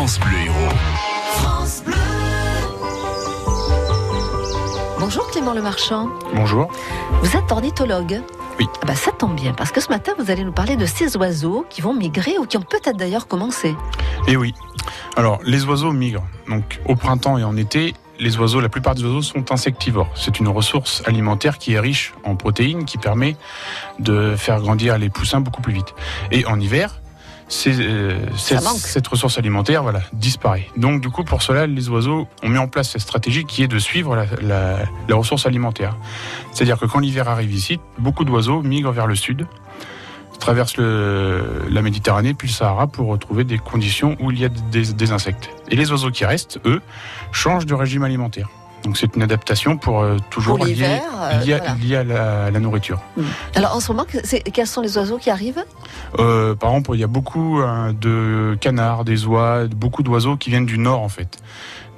France Bleu Héros. France Bleu. Bonjour Clément Le Marchand. Bonjour. Vous êtes ornithologue. Oui. Ah bah, ça tombe bien parce que ce matin vous allez nous parler de ces oiseaux qui vont migrer ou qui ont peut-être d'ailleurs commencé. Et oui. Alors, les oiseaux migrent. Donc, au printemps et en été, les oiseaux, la plupart des oiseaux sont insectivores. C'est une ressource alimentaire qui est riche en protéines, qui permet de faire grandir les poussins beaucoup plus vite. Et en hiver, euh, cette, ressource alimentaire voilà, disparaît. Donc du coup, pour cela, les oiseaux ont mis en place cette stratégie qui est de suivre la, la- la ressource alimentaire. C'est-à-dire que quand l'hiver arrive ici, beaucoup d'oiseaux migrent vers le sud, traversent le- la Méditerranée puis le Sahara pour retrouver des conditions où il y a des, des insectes. Et les oiseaux qui restent, eux, changent de régime alimentaire. Donc c'est une adaptation pour euh, toujours Pour lié, l'hiver, euh, voilà. à la- la nourriture. Alors en ce moment, quels sont les oiseaux qui arrivent? Euh, par exemple, il y a beaucoup euh, de canards, des oies, beaucoup d'oiseaux qui viennent du nord en fait.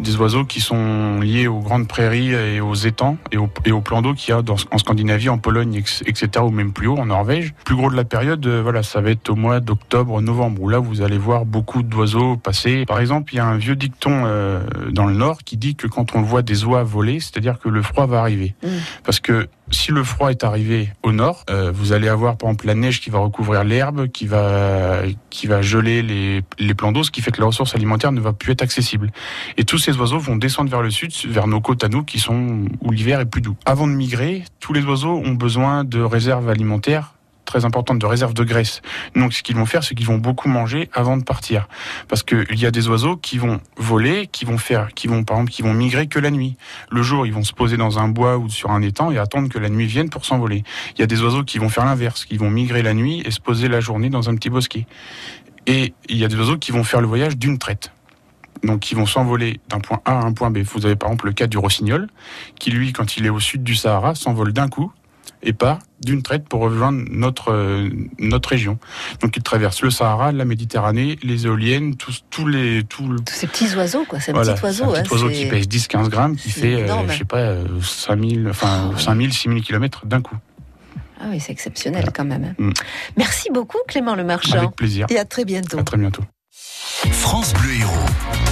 Des oiseaux qui sont liés aux grandes prairies et aux étangs et aux, et aux plans d'eau qu'il y a dans- en Scandinavie, en Pologne, etc. ou même plus haut en Norvège. Plus gros de la période, euh, voilà, ça va être au mois d'octobre, novembre, où là vous allez voir beaucoup d'oiseaux passer. Par exemple, il y a un vieux dicton euh, dans le nord qui dit que quand on voit des oies voler, c'est-à-dire que le froid va arriver. Mm. Parce que si le froid est arrivé au nord, euh, vous allez avoir par exemple la neige qui va recouvrir l'herbe, qui va qui va geler les, les plans d'eau, ce qui fait que la ressource alimentaire ne va plus être accessible. Et tous ces oiseaux vont descendre vers le sud, vers nos côtes à nous, qui sont où l'hiver est plus doux. Avant de migrer, tous les oiseaux ont besoin de réserves alimentaires très importantes, de réserves de graisse. Donc ce qu'ils vont faire, c'est qu'ils vont beaucoup manger avant de partir, parce qu'il y a des oiseaux qui vont voler, qui vont faire, qui vont par exemple, qui vont migrer que la nuit. Le jour, ils vont se poser dans un bois ou sur un étang et attendre que la nuit vienne pour s'envoler. Il y a des oiseaux qui vont faire l'inverse, qui vont migrer la nuit et se poser la journée dans un petit bosquet. Et il y a des oiseaux qui vont faire le voyage d'une traite. Donc, ils vont s'envoler d'un point A à un point B. Vous avez par exemple le cas du rossignol, qui lui, quand il est au sud du Sahara, s'envole d'un coup et part d'une traite pour rejoindre notre, euh, notre région. Donc, il traverse le Sahara, la Méditerranée, les éoliennes, tous, tous les, tout le- Tous ces petits oiseaux, quoi. C'est un voilà, petit c'est oiseau. un petit hein, oiseau qui pèse 10-15 grammes, qui fait, euh, je sais pas, euh, 5000, enfin, oui. 5000, 6000 km d'un coup. Ah oui, c'est exceptionnel quand même. hein. Mm. Merci beaucoup Clément Le Marchand. Avec plaisir. Et à très bientôt. À très bientôt. France Bleu Héros.